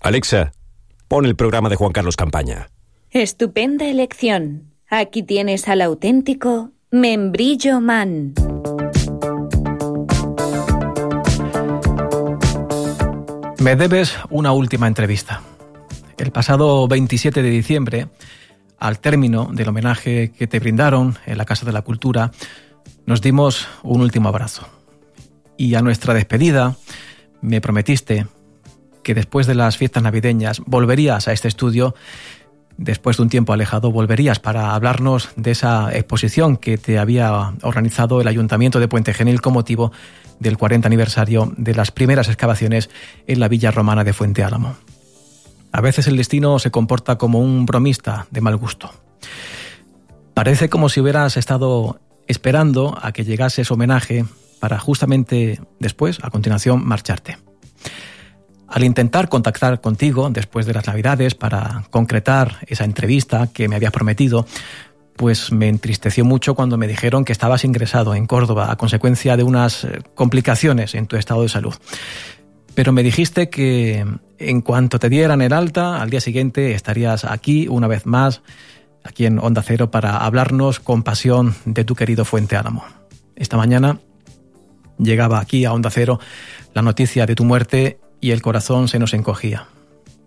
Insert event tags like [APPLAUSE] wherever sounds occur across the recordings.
Alexa, pon el programa de Juan Carlos Campaña. Estupenda elección. Aquí tienes al auténtico Membrillo Man. Me debes una última entrevista. El pasado 27 de diciembre, al término del homenaje que te brindaron en la Casa de la Cultura, nos dimos un último abrazo. Y a nuestra despedida me prometiste que después de las fiestas navideñas volverías a este estudio, después de un tiempo alejado, volverías para hablarnos de esa exposición que te había organizado el Ayuntamiento de Puente Genil con motivo del 40 aniversario de las primeras excavaciones en la villa romana de Fuente Álamo. A veces el destino se comporta como un bromista de mal gusto. Parece como si hubieras estado esperando a que llegase ese homenaje para justamente después, a continuación, marcharte. Al intentar contactar contigo después de las Navidades para concretar esa entrevista que me habías prometido, pues me entristeció mucho cuando me dijeron que estabas ingresado en Córdoba a consecuencia de unas eh, complicaciones en tu estado de salud. Pero me dijiste que en cuanto te dieran el alta, al día siguiente estarías aquí una vez más, aquí en Onda Cero, para hablarnos con pasión de tu querido Fuente Álamo. Esta mañana llegaba aquí a Onda Cero la noticia de tu muerte y el corazón se nos encogía.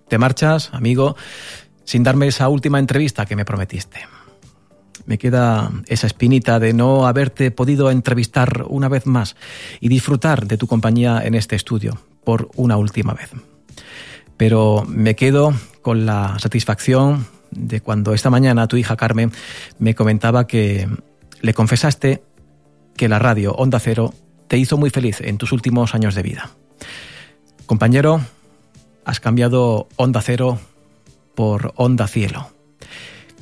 Te marchas, amigo, sin darme esa última entrevista que me prometiste. Me queda esa espinita de no haberte podido entrevistar una vez más y disfrutar de tu compañía en este estudio por una última vez. Pero me quedo con la satisfacción de cuando esta mañana tu hija Carmen me comentaba que le confesaste que la radio Onda Cero te hizo muy feliz en tus últimos años de vida. Compañero, has cambiado Onda Cero por Onda Cielo.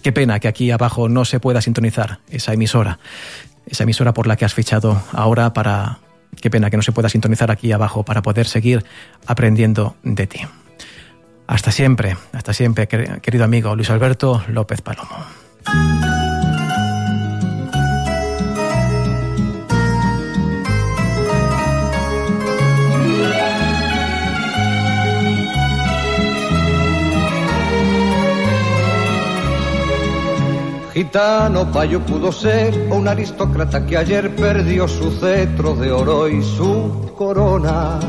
Qué pena que aquí abajo no se pueda sintonizar esa emisora, esa emisora por la que has fichado ahora para... Qué pena que no se pueda sintonizar aquí abajo para poder seguir aprendiendo de ti. Hasta siempre, hasta siempre, querido amigo Luis Alberto López Palomo. Gitano payo pudo ser o un aristócrata que ayer perdió su cetro de oro y su corona.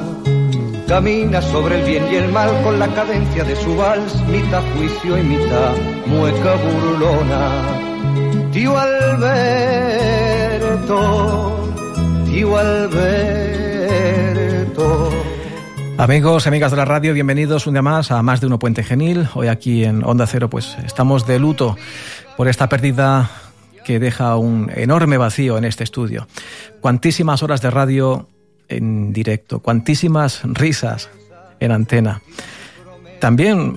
Camina sobre el bien y el mal con la cadencia de su vals, mitad juicio y mitad mueca burlona. Tío Alberto, tío Alberto. Amigos, amigas de la radio, bienvenidos un día más a Más de Uno Puente Genil. Hoy aquí en Onda Cero pues estamos de luto por esta pérdida que deja un enorme vacío en este estudio. Cuantísimas horas de radio en directo, cuantísimas risas en antena. También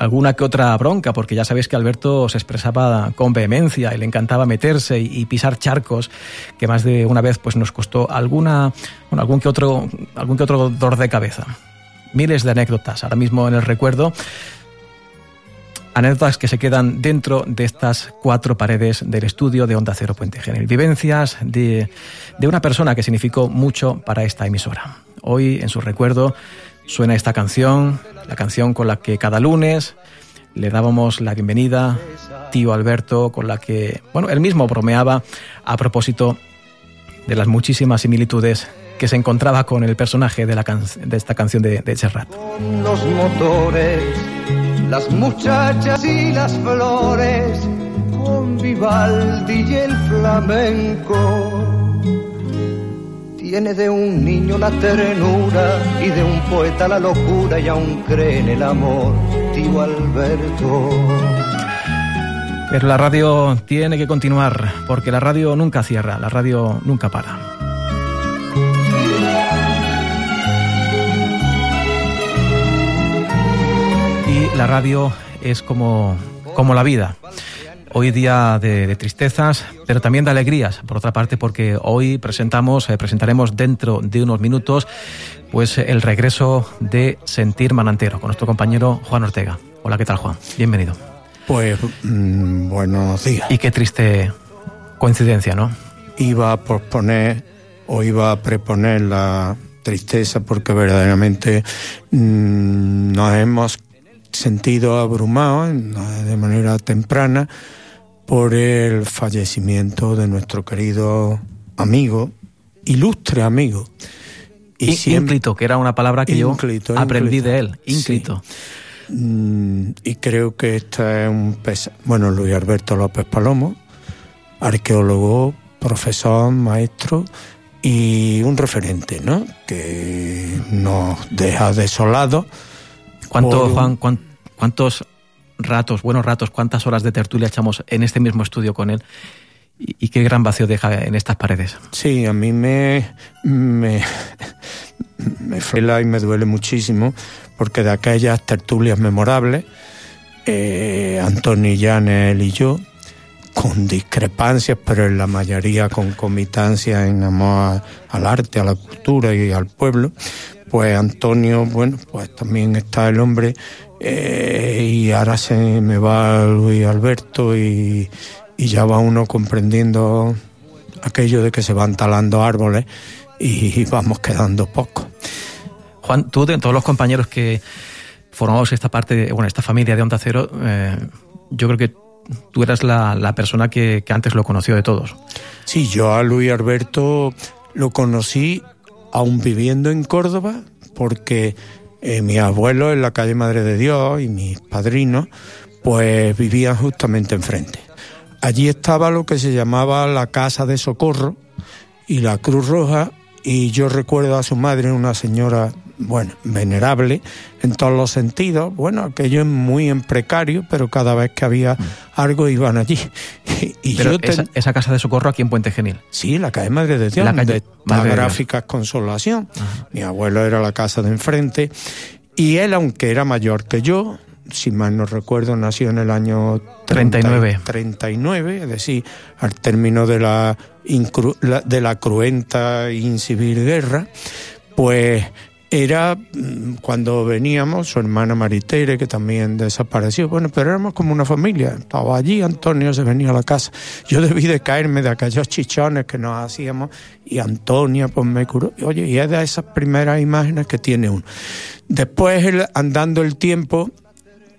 alguna que otra bronca, porque ya sabéis que Alberto se expresaba con vehemencia y le encantaba meterse y, pisar charcos, que más de una vez pues nos costó alguna, bueno, algún que otro, algún que otro dolor de cabeza. Miles de anécdotas ahora mismo en el recuerdo anécdotas que se quedan dentro de estas cuatro paredes del estudio de Onda Cero Puente Genil. Vivencias de, de una persona que significó mucho para esta emisora. Hoy, en su recuerdo, suena esta canción, la canción con la que cada lunes le dábamos la bienvenida, tío Alberto, con la que, bueno, él mismo bromeaba a propósito de las muchísimas similitudes que se encontraba con el personaje de, esta canción de, de Serrat. los motores las muchachas y las flores, con Vivaldi y el flamenco. Tiene de un niño la ternura y de un poeta la locura y aún cree en el amor, tío Alberto. Pero la radio tiene que continuar, porque la radio nunca cierra, la radio nunca para. la radio es como, como la vida. Hoy día de, tristezas, pero también de alegrías, por otra parte, porque hoy presentamos, eh, presentaremos dentro de unos minutos, pues el regreso de Sentir Manantero con nuestro compañero Juan Ortega. Hola, ¿qué tal, Juan? Bienvenido. Pues mm, buenos días. Y qué triste coincidencia, ¿no? Iba a posponer o iba a preponer la tristeza porque verdaderamente mm, nos hemos sentido abrumados de manera temprana por el fallecimiento de nuestro querido amigo, ilustre amigo. Y ínclito, que era una palabra que yo aprendí de él, ínclito. Mm, y creo que esta es un Bueno, Luis Alberto López Palomo, arqueólogo, profesor, maestro y un referente, ¿no? Que nos deja desolados. ¿Cuánto, Juan, cuántos ratos, buenos ratos, cuántas horas de tertulia echamos en este mismo estudio con él? Y, qué gran vacío deja en estas paredes. Sí, a mí me, me, me frela y me duele muchísimo porque de aquellas tertulias memorables, eh, Antonio Llanes y yo, con discrepancias, pero en la mayoría con comitancia en amor al arte, a la cultura y al pueblo, pues Antonio, bueno, pues también está el hombre eh, y ahora se me va Luis Alberto y, y ya va uno comprendiendo aquello de que se van talando árboles y [LAUGHS] vamos quedando pocos. Juan, tú de todos los compañeros que formamos esta parte, de, bueno, esta familia de Onda Cero, eh, yo creo que tú eras la, persona que, antes lo conoció de todos. Sí, yo a Luis Alberto lo conocí aún viviendo en Córdoba, porque eh, mi abuelo en la calle Madre de Dios y mis padrinos, pues vivían justamente enfrente. Allí estaba lo que se llamaba la Casa de Socorro y la Cruz Roja, y yo recuerdo a su madre, una señora bueno, venerable en todos los sentidos. Bueno, aquello es muy en precario, pero cada vez que había mm. algo iban allí. [LAUGHS] y yo esa, casa de socorro aquí en Puente Genil. Sí, la calle Madre de Dios, la calle Madre Gráficas Consolación. Mi abuelo era la casa de enfrente. Y él, aunque era mayor que yo, si mal no recuerdo, nació en el año 39. 39, es decir, al término de la, de la cruenta e incivil guerra, pues era mm, cuando veníamos, su hermana Maritere, que también desapareció, bueno, pero éramos como una familia, estaba allí, Antonio se venía a la casa, yo debí de caerme de aquellos chichones que nos hacíamos y Antonia pues me curó, oye, y es de esas primeras imágenes que tiene uno. Después, andando el tiempo,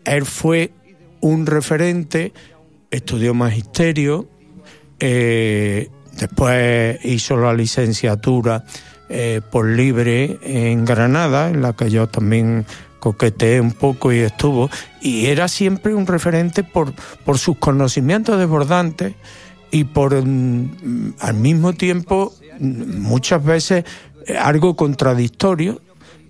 él fue un referente, estudió magisterio, eh, después hizo la licenciatura eh, por libre en Granada, en la que yo también coqueteé un poco y estuvo, y era siempre un referente por, por sus conocimientos desbordantes y por mm, al mismo tiempo muchas veces eh, algo contradictorio,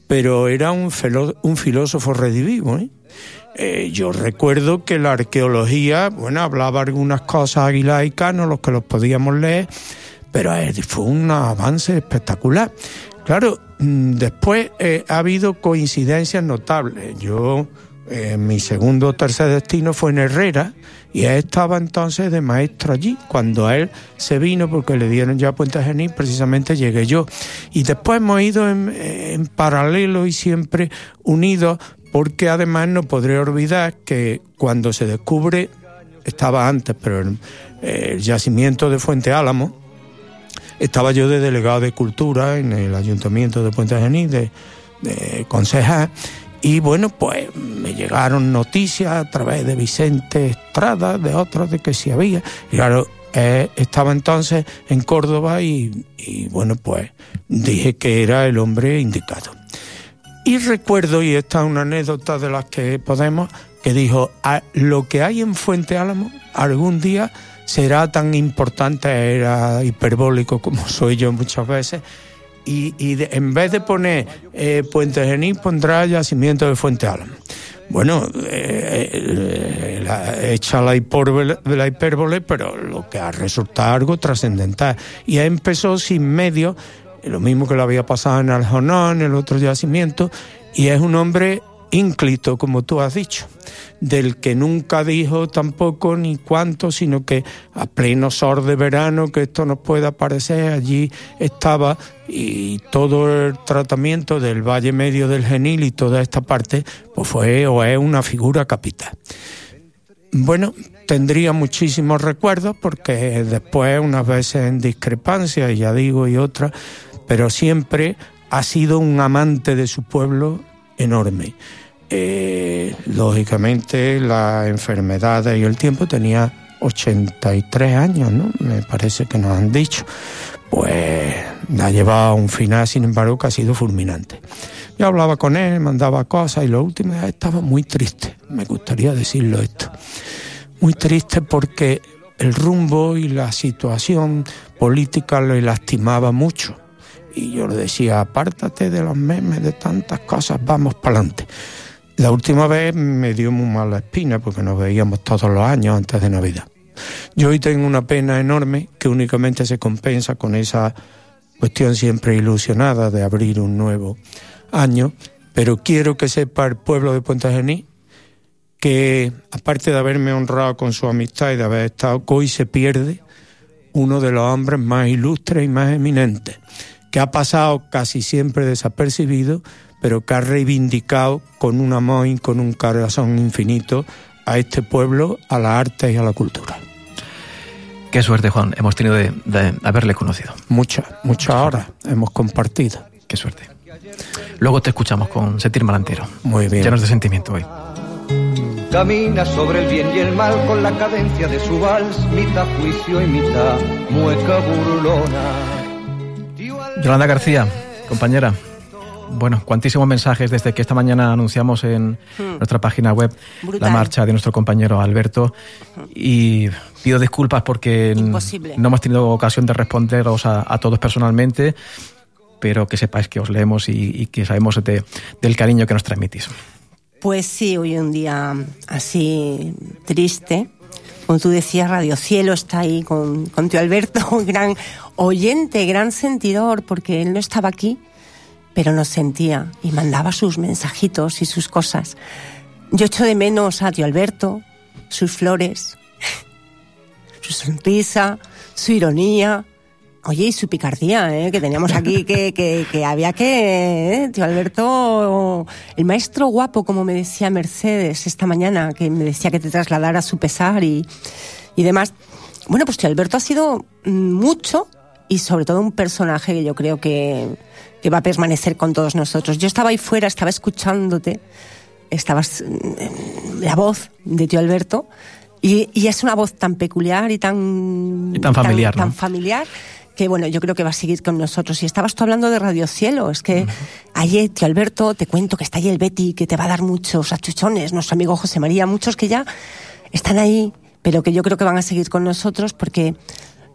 pero era un, filósofo redivivo. ¿eh? yo recuerdo que la arqueología, bueno, hablaba algunas cosas aguilaicas, no los que los podíamos leer, pero eh, fue un avance espectacular. Claro, mm, después eh, ha habido coincidencias notables. Yo, eh, mi segundo o tercer destino fue en Herrera y él estaba entonces de maestro allí. Cuando él se vino, porque le dieron ya Puente Genil, precisamente llegué yo. Y después hemos ido en, en paralelo y siempre unidos, porque además no podré olvidar que cuando se descubre, estaba antes, pero el yacimiento de Fuente Álamo, estaba yo de delegado de cultura en el ayuntamiento de Puente Genil, de, concejal, y bueno, pues me llegaron noticias a través de Vicente Estrada, de otros, de que sí había. Y claro, estaba entonces en Córdoba y, y, bueno, pues dije que era el hombre indicado. Y recuerdo, y esta es una anécdota de las que podemos, que dijo, lo que hay en Fuente Álamo algún día será tan importante, era hiperbólico como soy yo muchas veces, y, en vez de poner eh, Puente Genil pondrá yacimiento de Fuente Álamo. Bueno, eh, eh hecha la hipérbole, la hipérbole, pero lo que ha resultado algo trascendental. Y empezó sin medio, lo mismo que lo había pasado en Aljonón, el otro yacimiento, y es un hombre ínclito, como tú has dicho, del que nunca dijo tampoco ni cuánto, sino que a pleno sol de verano, que esto nos pueda parecer, allí estaba y todo el tratamiento del Valle Medio del Genil y toda esta parte, pues fue o es una figura capital. Bueno, tendría muchísimos recuerdos porque después unas veces en discrepancia, ya digo, y otras, pero siempre ha sido un amante de su pueblo enorme. Eh, lógicamente las enfermedades y el tiempo tenía 83 años, ¿no? Me parece que nos han dicho. Pues ha llevado un final, sin embargo, que ha sido fulminante. Yo hablaba con él, mandaba cosas y lo último estaba muy triste, me gustaría decirlo esto. Muy triste porque el rumbo y la situación política le lastimaba mucho. Y yo le decía, apártate de los memes, de tantas cosas, vamos para adelante. La última vez me dio muy mala espina porque nos veíamos todos los años antes de Navidad. Yo hoy tengo una pena enorme que únicamente se compensa con esa cuestión siempre ilusionada de abrir un nuevo año, pero quiero que sepa el pueblo de Puente Gení que aparte de haberme honrado con su amistad y de haber estado, hoy se pierde uno de los hombres más ilustres y más eminentes, que ha pasado casi siempre desapercibido, pero que ha reivindicado con un amor y con un corazón infinito a este pueblo, a la arte y a la cultura. Qué suerte, Juan, hemos tenido de, haberle conocido. Muchas, muchas horas hemos compartido. Qué suerte. Luego te escuchamos con Sentir Malantero. Muy bien. Llenos de sentimiento hoy. Camina sobre el bien y el mal con la cadencia de su vals, mitad juicio y mitad mueca burlona. Yolanda García, compañera. Bueno, cuantísimos mensajes desde que esta mañana anunciamos en hmm. nuestra página web la marcha de nuestro compañero Alberto y pido disculpas porque no hemos tenido ocasión de responderos a, todos personalmente, pero que sepáis que os leemos y, que sabemos del cariño que nos transmitís. Pues sí, hoy un día así triste. Como tú decías, Radio Cielo está ahí con, con tío Alberto, [LAUGHS] gran oyente, gran sentidor, porque él no estaba aquí pero nos sentía y mandaba sus mensajitos y sus cosas. Yo echo de menos a tío Alberto, sus flores, [LAUGHS] su sonrisa, su ironía, oye, y su picardía, ¿eh? que teníamos aquí, que, que, había que, ¿eh? tío Alberto, el maestro guapo, como me decía Mercedes esta mañana, que me decía que te trasladara su pesar y, y demás. Bueno, pues tío Alberto ha sido mucho y sobre todo un personaje que yo creo que que va a permanecer con todos nosotros. Yo estaba ahí fuera, estaba escuchándote, estabas mm, la voz de tío Alberto y, es una voz tan peculiar y tan, tan familiar, tan, familiar que bueno, yo creo que va a seguir con nosotros. Y estabas tú hablando de Radio Cielo, es que ayer, tío Alberto, te cuento que está ahí el Betty, que te va a dar muchos achuchones, nuestro amigo José María, muchos que ya están ahí, pero que yo creo que van a seguir con nosotros porque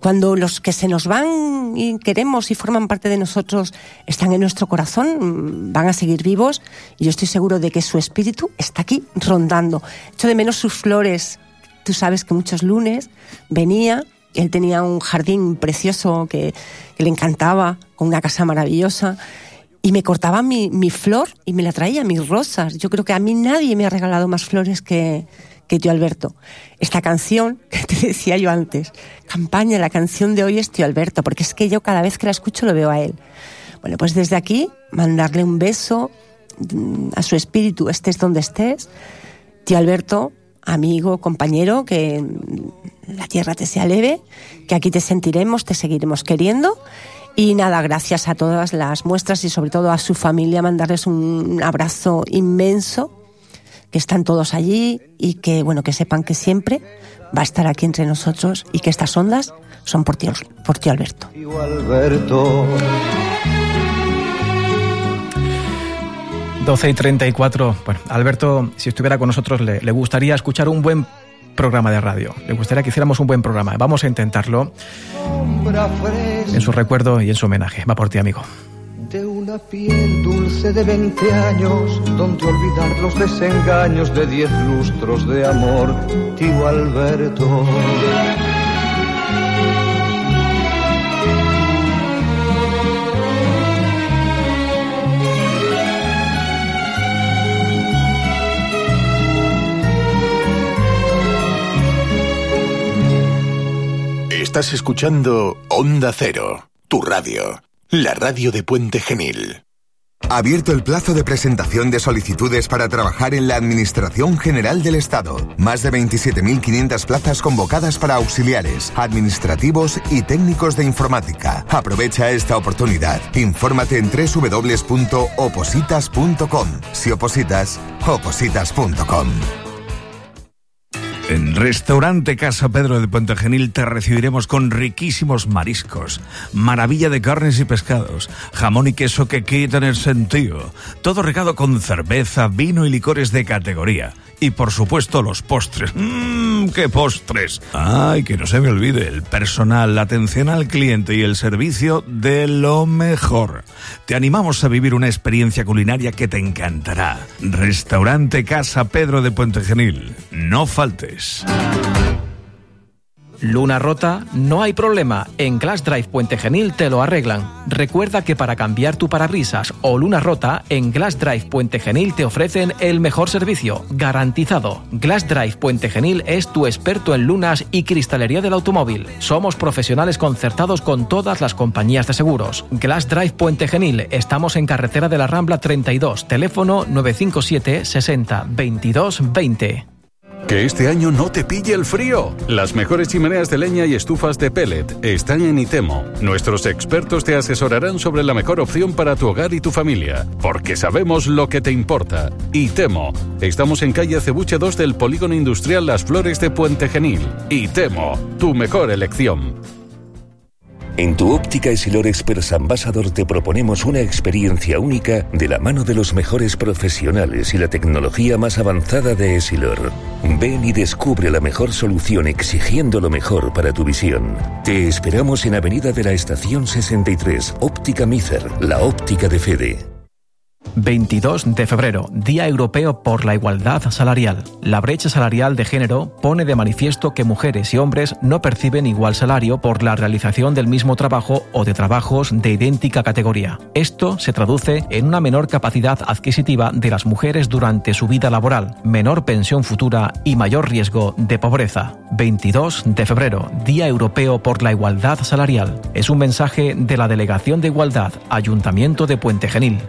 cuando los que se nos van y queremos y forman parte de nosotros están en nuestro corazón, van a seguir vivos y yo estoy seguro de que su espíritu está aquí rondando. Echo de menos sus flores. Tú sabes que muchos lunes venía, él tenía un jardín precioso que, le encantaba, con una casa maravillosa y me cortaba mi, mi, flor y me la traía, mis rosas. Yo creo que a mí nadie me ha regalado más flores que, que tío Alberto. Esta canción [LAUGHS] que te decía yo antes, campaña, la canción de hoy es tío Alberto, porque es que yo cada vez que la escucho lo veo a él. Bueno, pues desde aquí, mandarle un beso mm, a su espíritu, estés donde estés. Tío Alberto, amigo, compañero, que la tierra te sea leve, que aquí te sentiremos, te seguiremos queriendo. Y nada, gracias a todas las muestras y sobre todo a su familia, mandarles un abrazo inmenso que están todos allí y que, bueno, que sepan que siempre va a estar aquí entre nosotros y que estas ondas son por ti, por ti Alberto. Alberto. 12 y 34. Bueno, Alberto, si estuviera con nosotros, le, le, gustaría escuchar un buen programa de radio. Le gustaría que hiciéramos un buen programa. Vamos a intentarlo en su recuerdo y en su homenaje. Va por ti, amigo una piel dulce de 20 años, donde olvidar los desengaños de 10 lustros de amor, tío Alberto. Estás escuchando Onda Cero, tu radio la radio de Puente Genil. Abierto el plazo de presentación de solicitudes para trabajar en la Administración General del Estado. Más de 27.500 plazas convocadas para auxiliares, administrativos y técnicos de informática. Aprovecha esta oportunidad. Infórmate en www.opositas.com. Si opositas, opositas.com. En Restaurante Casa Pedro de Puente Genil te recibiremos con riquísimos mariscos, maravilla de carnes y pescados, jamón y queso que quitan el sentido, todo regado con cerveza, vino y licores de categoría. Y por supuesto los postres. ¡Mmm, qué postres! Ay, que no se me olvide, el personal, la atención al cliente y el servicio de lo mejor. Te animamos a vivir una experiencia culinaria que te encantará. Restaurante Casa Pedro de Puente Genil. No Luna rota, no hay problema. En Glass Drive Puente Genil te lo arreglan. Recuerda que para cambiar tu parabrisas o luna rota, en Glass Drive Puente Genil te ofrecen el mejor servicio, garantizado. Glass Drive Puente Genil es tu experto en lunas y cristalería del automóvil. Somos profesionales concertados con todas las compañías de seguros. Glass Drive Puente Genil, estamos en carretera de la Rambla 32, teléfono 957 60 22 20. Que este año no te pille el frío. Las mejores chimeneas de leña y estufas de pellet están en Itemo. Nuestros expertos te asesorarán sobre la mejor opción para tu hogar y tu familia, porque sabemos lo que te importa. Itemo. Estamos en calle Acebuche 2 del Polígono Industrial Las Flores de Puente Genil. Itemo, tu mejor elección. En tu óptica Esilor Express Ambassador te proponemos una experiencia única de la mano de los mejores profesionales y la tecnología más avanzada de Esilor. Ven y descubre la mejor solución exigiendo lo mejor para tu visión. Te esperamos en Avenida de la Estación 63, Óptica Mizer, la óptica de Fede. 22 de febrero, Día Europeo por la Igualdad Salarial. La brecha salarial de género pone de manifiesto que mujeres y hombres no perciben igual salario por la realización del mismo trabajo o de trabajos de idéntica categoría. Esto se traduce en una menor capacidad adquisitiva de las mujeres durante su vida laboral, menor pensión futura y mayor riesgo de pobreza. 22 de febrero, Día Europeo por la Igualdad Salarial. Es un mensaje de la Delegación de Igualdad, Ayuntamiento de Puente Genil.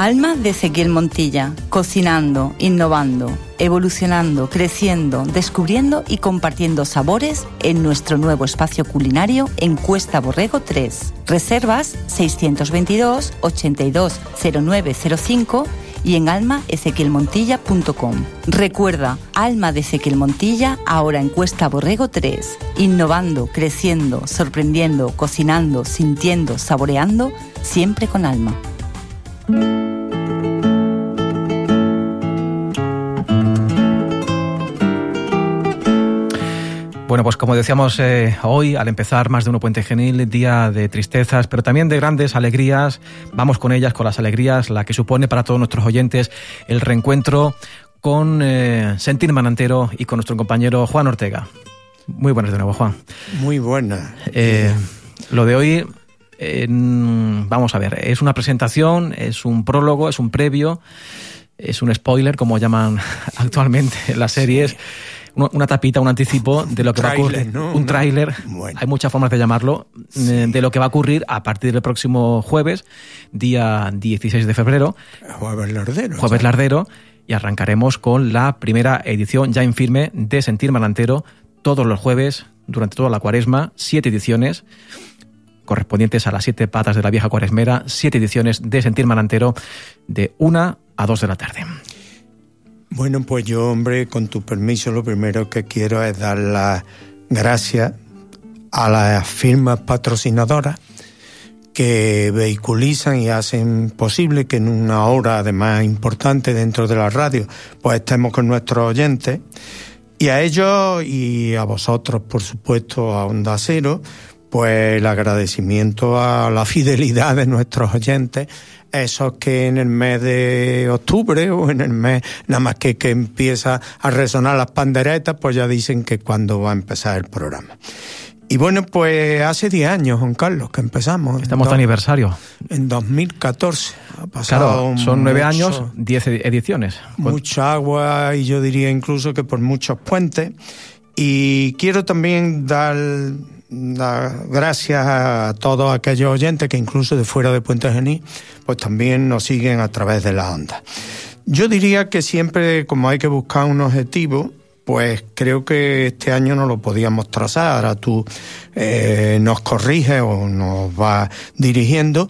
Alma de Ezequiel Montilla, cocinando, innovando, evolucionando, creciendo, descubriendo y compartiendo sabores en nuestro nuevo espacio culinario en Cuesta Borrego 3. Reservas 622 820905 y en almaezequielmontilla.com. Recuerda, Alma de Ezequiel Montilla ahora en Cuesta Borrego 3. Innovando, creciendo, sorprendiendo, cocinando, sintiendo, saboreando, siempre con alma. Bueno, pues como decíamos eh, hoy, al empezar más de uno Puente Genil, día de tristezas, pero también de grandes alegrías. Vamos con ellas, con las alegrías, la que supone para todos nuestros oyentes el reencuentro con eh, Sentir Manantero y con nuestro compañero Juan Ortega. Muy buenas de nuevo, Juan. Muy buenas. Eh, lo de hoy vamos a ver, es una presentación, es un prólogo, es un previo, es un spoiler, como llaman [LAUGHS] actualmente las series. Una, tapita, un anticipo de lo que va a ocurrir. Un tráiler, hay muchas formas de llamarlo, eh, de lo que va a ocurrir a partir del próximo jueves, día 16 de febrero. Jueves Lardero. Jueves Lardero. Y arrancaremos con la primera edición ya en firme de Sentir Malantero, todos los jueves, durante toda la cuaresma, siete ediciones correspondientes a las siete patas de la vieja cuaresmera, siete ediciones de Sentir Manantero de una a dos de la tarde. Bueno, pues yo, hombre, con tu permiso, lo primero que quiero es dar las gracias a las firmas patrocinadoras que vehiculizan y hacen posible que en una hora, además importante dentro de la radio, pues estemos con nuestros oyentes. Y a ellos y a vosotros, por supuesto, a Onda Cero, pues el agradecimiento a la fidelidad de nuestros oyentes, esos que en el mes de octubre o en el mes nada más que, que empieza a resonar las panderetas, pues ya dicen que cuando va a empezar el programa. Y bueno, pues hace 10 años, Juan Carlos, que empezamos. Estamos de aniversario. En 2014. Ha pasado claro, son nueve años, 10 ediciones. Mucha agua y yo diría incluso que por muchos puentes. Y quiero también dar gracias a todos aquellos oyentes que incluso de fuera de Puente Genil, pues también nos siguen a través de la onda. Yo diría que siempre, como hay que buscar un objetivo, pues creo que este año no lo podíamos trazar. Ahora tú eh, nos corriges o nos vas dirigiendo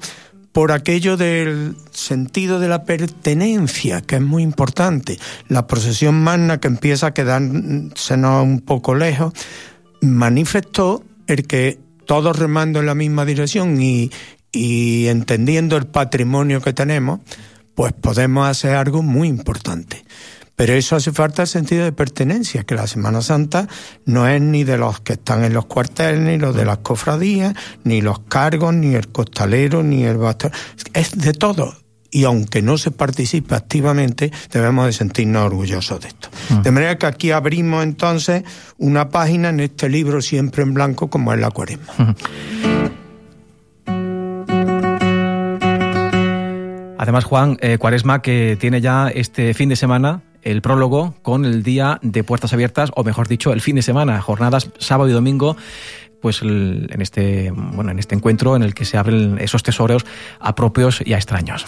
por aquello del sentido de la pertenencia, que es muy importante. La procesión magna que empieza a quedarse un poco lejos, manifestó el que todos remando en la misma dirección y, y entendiendo el patrimonio que tenemos, pues podemos hacer algo muy importante. Pero eso hace falta el sentido de pertenencia, que la Semana Santa no es ni de los que están en los cuarteles, ni los de las cofradías, ni los cargos, ni el costalero, ni el bastón. Es de todo. Y aunque no se participe activamente, debemos de sentirnos orgullosos de esto. Mm. De manera que aquí abrimos entonces una página en este libro siempre en blanco como es la cuaresma. Además, Juan, eh, Cuaresma que tiene ya este fin de semana el prólogo con el día de puertas abiertas, o mejor dicho, el fin de semana, jornadas sábado y domingo pues en este bueno en este encuentro en el que se abren esos tesoros a propios y a extraños.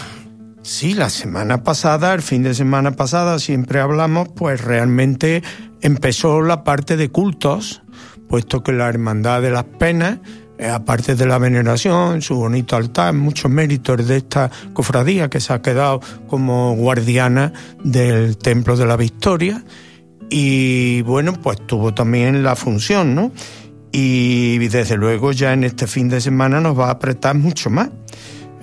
Sí, la semana pasada, el fin de semana pasada, siempre hablamos, pues realmente empezó la parte de cultos, puesto que la Hermandad de las Penas eh, aparte de la veneración, su bonito altar, muchos méritos de esta cofradía que se ha quedado como guardiana del Templo de la Victoria. Y bueno, pues tuvo también la función, ¿no? Y desde luego ya en este fin de semana nos va a apretar mucho más.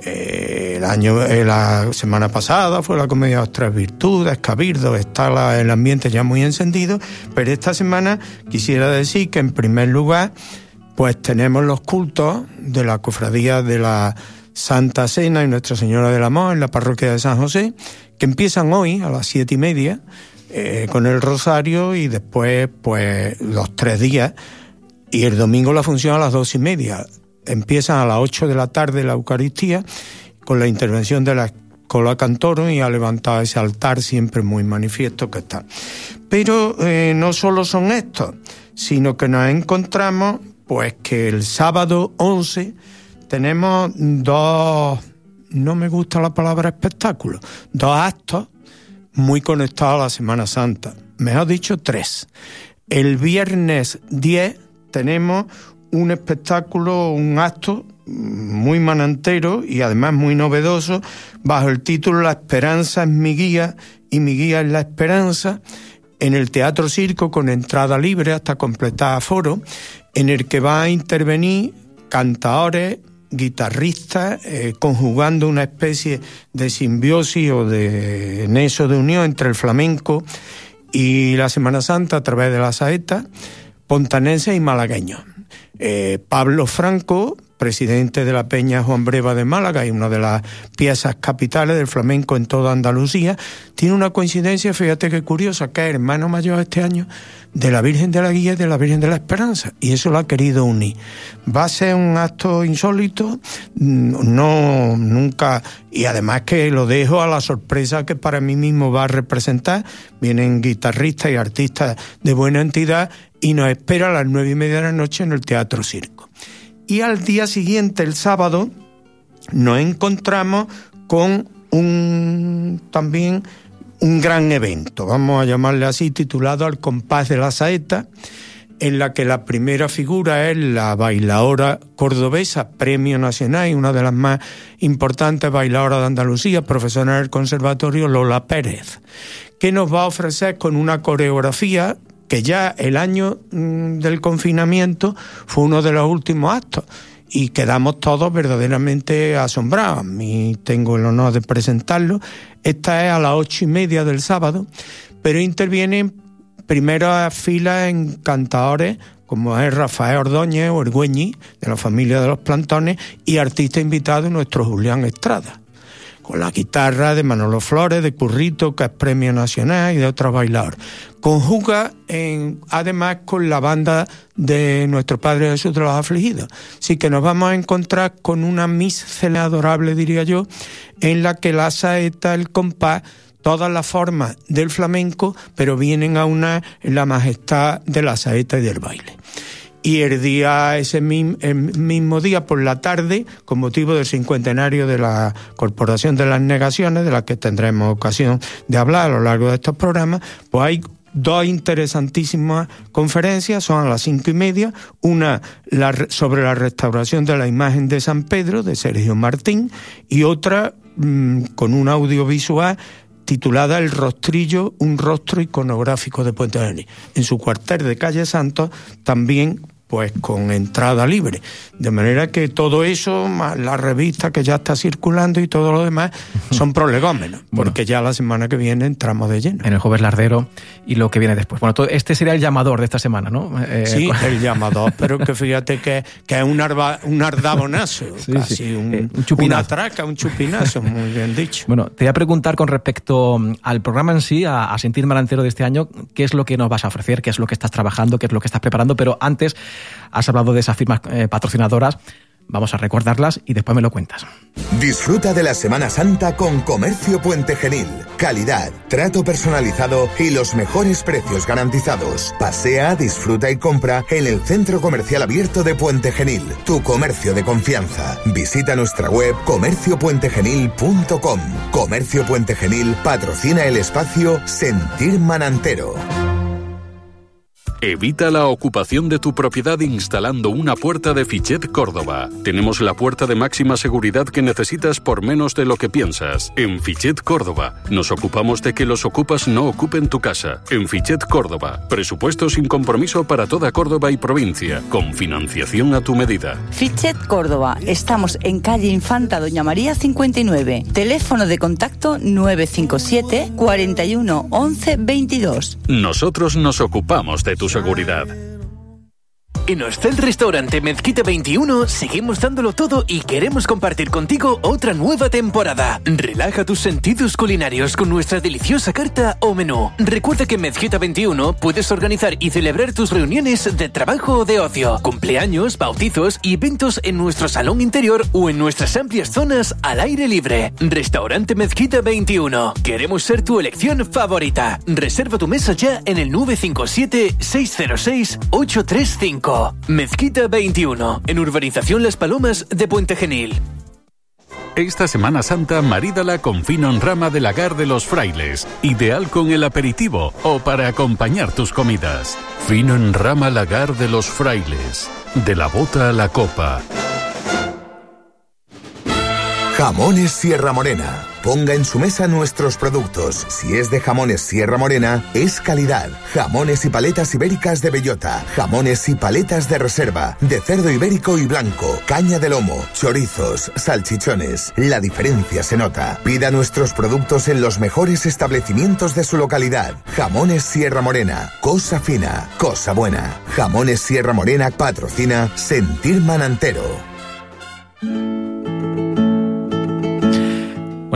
El año, eh, la semana pasada fue la comedia de las tres virtudes, Cabildo, está el ambiente ya muy encendido, pero esta semana quisiera decir que en primer lugar pues tenemos los cultos de la cofradía de la Santa Cena y Nuestra Señora del Amor en la parroquia de San José, que empiezan hoy a las siete y media eh, con el rosario y después pues los tres días y el domingo la función a las dos y media. Empiezan a las ocho de la tarde la Eucaristía con la intervención de la escuela cantoro y ha levantado ese altar siempre muy manifiesto que está. Pero eh, no solo son estos, sino que nos encontramos pues que el sábado 11 tenemos dos, no me gusta la palabra espectáculo, dos actos muy conectados a la Semana Santa. Mejor dicho, tres. El viernes 10 tenemos un espectáculo, un acto muy manantero y además muy novedoso bajo el título La esperanza es mi guía y mi guía es la esperanza en el Teatro Circo con entrada libre hasta completar aforo en el que va a intervenir cantadores, guitarristas, eh, conjugando una especie de simbiosis o de nexo de unión entre el flamenco y la Semana Santa a través de la saeta, pontanense y malagueño. Eh, Pablo Franco, presidente de la Peña Juan Breva de Málaga y una de las piezas capitales del flamenco en toda Andalucía, tiene una coincidencia, fíjate qué curiosa, que es hermano mayor este año de la Virgen de la Guía y de la Virgen de la Esperanza, y eso lo ha querido unir. Va a ser un acto insólito, mm, no, nunca, y además que lo dejo a la sorpresa que para mí mismo va a representar. Vienen guitarristas y artistas de buena entidad y nos espera a las nueve y media de la noche en el Teatro Circo. Y al día siguiente, el sábado, nos encontramos con un también un gran evento, vamos a llamarle así, titulado Al compás de la saeta, en la que la primera figura es la bailadora cordobesa, Premio Nacional y una de las más importantes bailadoras de Andalucía, profesora del Conservatorio Lola Pérez, que nos va a ofrecer con una coreografía que ya el año mm, del confinamiento fue uno de los últimos actos y quedamos todos verdaderamente asombrados. Mí tengo el honor de presentarlo. Esta es a las ocho y media del sábado, pero intervienen primeras filas en cantadores como es Rafael Ordóñez o Ergüeñi, de la familia de los plantones, y artista invitado nuestro Julián Estrada con la guitarra de Manolo Flores, de Currito, que es premio nacional, y de otros bailadores. Conjuga en, además con la banda de nuestro Padre Jesús de los Afligidos. Así que nos vamos a encontrar con una miscelánea adorable, diría yo, en la que la saeta, el compás, todas las formas del flamenco, pero vienen a una la majestad de la saeta y del baile. Y el día, ese mismo, día por la tarde, con motivo del cincuentenario de la Corporación de las Negaciones, de la que tendremos ocasión de hablar a lo largo de estos programas, pues hay dos interesantísimas conferencias, son a las cinco y media, una sobre la restauración de la imagen de San Pedro, de Sergio Martín, y otra mm, con un audiovisual titulada El rostrillo, un rostro iconográfico de Puente Genil. En su cuartel de Calle Santos también pues con entrada libre. De manera que todo eso, más la revista que ya está circulando y todo lo demás, [LAUGHS] son prolegómenos, porque ya la semana que viene entramos de lleno. En el jueves lardero y lo que viene después. Bueno, este sería el llamador de esta semana, ¿no? Eh, sí, el llamador, pero que [LAUGHS] fíjate que, que es un, arba, un ardabonazo, casi Un, eh, un una traca, un chupinazo, muy bien dicho. Bueno, te voy a preguntar con respecto mm, al programa en sí, a, a Sentir Malantero de este año, qué es lo que nos vas a ofrecer, qué es lo que estás trabajando, qué es lo que estás preparando, pero antes has hablado de esas firmas eh, patrocinadoras. Vamos a recordarlas y después me lo cuentas. Disfruta de la Semana Santa con Comercio Puente Genil. Calidad, trato personalizado y los mejores precios garantizados. Pasea, disfruta y compra en el Centro Comercial Abierto de Puente Genil, tu comercio de confianza. Visita nuestra web comerciopuentegenil.com. Comercio Puente Genil patrocina el espacio Sentir Manantero. Evita la ocupación de tu propiedad instalando una puerta de Fichet Córdoba. Tenemos la puerta de máxima seguridad que necesitas por menos de lo que piensas. En Fichet Córdoba nos ocupamos de que los ocupas no ocupen tu casa. En Fichet Córdoba, presupuesto sin compromiso para toda Córdoba y provincia, con financiación a tu medida. Fichet Córdoba, estamos en calle Infanta Doña María 59. Teléfono de contacto 957 41 11 22. Nosotros nos ocupamos de tu seguridad. En Hostel Restaurante Mezquita 21 seguimos dándolo todo y queremos compartir contigo otra nueva temporada. Relaja tus sentidos culinarios con nuestra deliciosa carta o menú. Recuerda que en Mezquita 21 puedes organizar y celebrar tus reuniones de trabajo o de ocio, cumpleaños, bautizos y eventos en nuestro salón interior o en nuestras amplias zonas al aire libre. Restaurante Mezquita 21. Queremos ser tu elección favorita. Reserva tu mesa ya en el 957 606 835. Mezquita 21, en Urbanización Las Palomas de Puente Genil. Esta Semana Santa marídala con fino en rama de lagar de los frailes, ideal con el aperitivo o para acompañar tus comidas. Fino en rama lagar de los frailes, de la bota a la copa. Jamones Sierra Morena Ponga en su mesa nuestros productos. Si es de jamones Sierra Morena, es calidad. Jamones y paletas ibéricas de bellota. Jamones y paletas de reserva. De cerdo ibérico y blanco. Caña de lomo. Chorizos. Salchichones. La diferencia se nota. Pida nuestros productos en los mejores establecimientos de su localidad. Jamones Sierra Morena. Cosa fina. Cosa buena. Jamones Sierra Morena patrocina Sentir Manantero.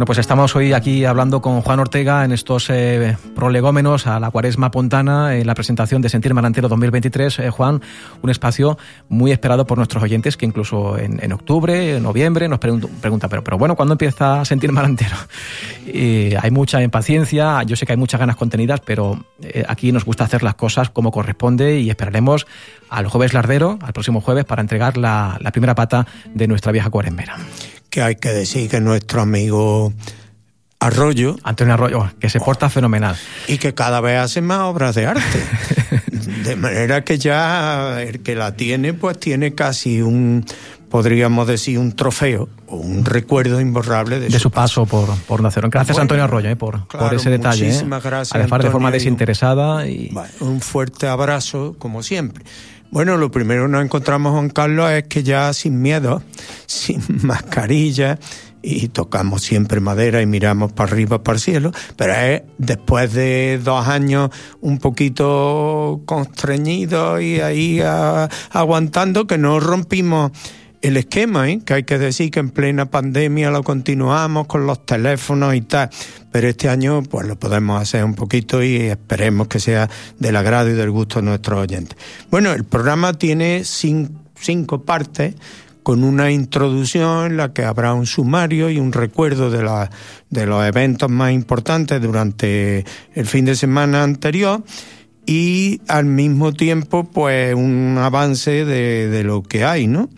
Bueno, pues estamos hoy aquí hablando con Juan Ortega en estos eh, prolegómenos a la cuaresma pontana, en la presentación de Sentir Manantero 2023. Eh, Juan, un espacio muy esperado por nuestros oyentes que incluso en, octubre, en noviembre nos preguntan, pero, pero bueno, ¿cuándo empieza a Sentir Manantero? [LAUGHS] Y hay mucha impaciencia, yo sé que hay muchas ganas contenidas, pero eh, aquí nos gusta hacer las cosas como corresponde y esperaremos al jueves lardero, al próximo jueves, para entregar la, la primera pata de nuestra vieja cuaresmera que hay que decir que nuestro amigo Arroyo. Antonio Arroyo, que se porta fenomenal. Y que cada vez hace más obras de arte. [LAUGHS] de manera que ya el que la tiene, pues tiene casi un, podríamos decir, un trofeo o un recuerdo imborrable de, su, paso, por, por Nacerón. Gracias, Antonio Arroyo, eh, por, por, ese detalle. Eh. Muchísimas gracias. Además, de forma desinteresada. Y... un fuerte abrazo, como siempre. Bueno, lo primero que nos encontramos, Juan Carlos, es que ya sin miedo, [LAUGHS] sin mascarilla, y tocamos siempre madera y miramos para arriba, para el cielo, pero es después de dos años un poquito constreñidos y ahí aguantando que no rompimos el esquema, ¿eh? que hay que decir que en plena pandemia lo continuamos con los teléfonos y tal, pero este año pues lo podemos hacer un poquito y esperemos que sea del agrado y del gusto de nuestros oyentes. Bueno, el programa tiene cinco, partes con una introducción en la que habrá un sumario y un recuerdo de, la, de los eventos más importantes durante el fin de semana anterior y al mismo tiempo pues un avance de, de lo que hay, ¿no?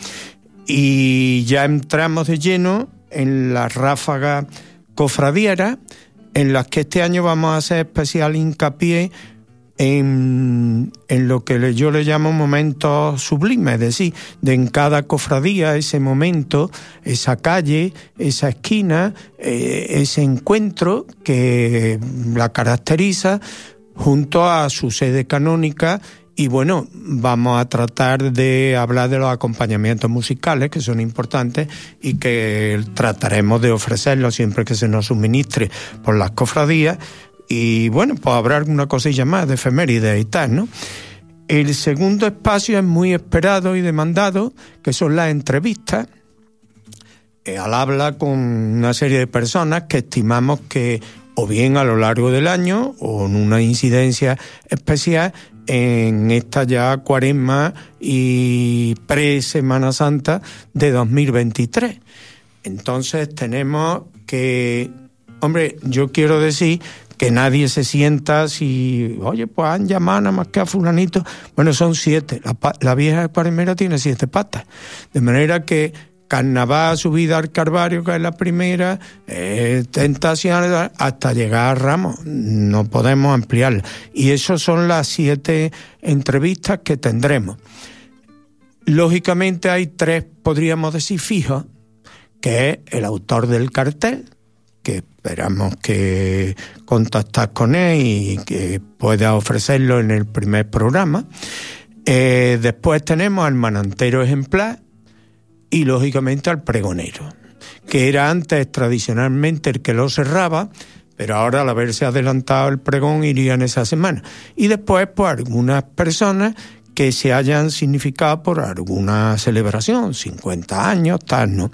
Y ya entramos de lleno en la ráfaga cofradiera en las que este año vamos a hacer especial hincapié en, en, lo que yo le llamo momentos sublimes, es decir, de en cada cofradía ese momento, esa calle, esa esquina, eh, ese encuentro que la caracteriza junto a su sede canónica y bueno, vamos a tratar de hablar de los acompañamientos musicales que son importantes y que trataremos de ofrecerlos siempre que se nos suministre por las cofradías. Y bueno, pues habrá alguna cosilla más de efemérides y tal, ¿no? El segundo espacio es muy esperado y demandado, que son las entrevistas eh, al habla con una serie de personas que estimamos que o bien a lo largo del año o en una incidencia especial en esta ya cuaresma y pre-Semana Santa de 2023. Entonces tenemos que, hombre, yo quiero decir que nadie se sienta si, oye, pues han llamado nada más que a fulanito. Bueno, son siete. La, la vieja cuaresmera tiene siete patas. De manera que Carnaval, subida al Carvario, que es la primera, eh, hasta llegar a Ramos. No podemos ampliar. Y esas son las siete entrevistas que tendremos. Lógicamente hay tres, podríamos decir, fijos, que es el autor del cartel, que esperamos que contactar con él y que pueda ofrecerlo en el primer programa. Eh, después tenemos al manantero ejemplar, y lógicamente al pregonero, que era antes tradicionalmente el que lo cerraba, pero ahora al haberse adelantado el pregón iría en esa semana. Y después, pues algunas personas que se hayan significado por alguna celebración, 50 años, tal, ¿no?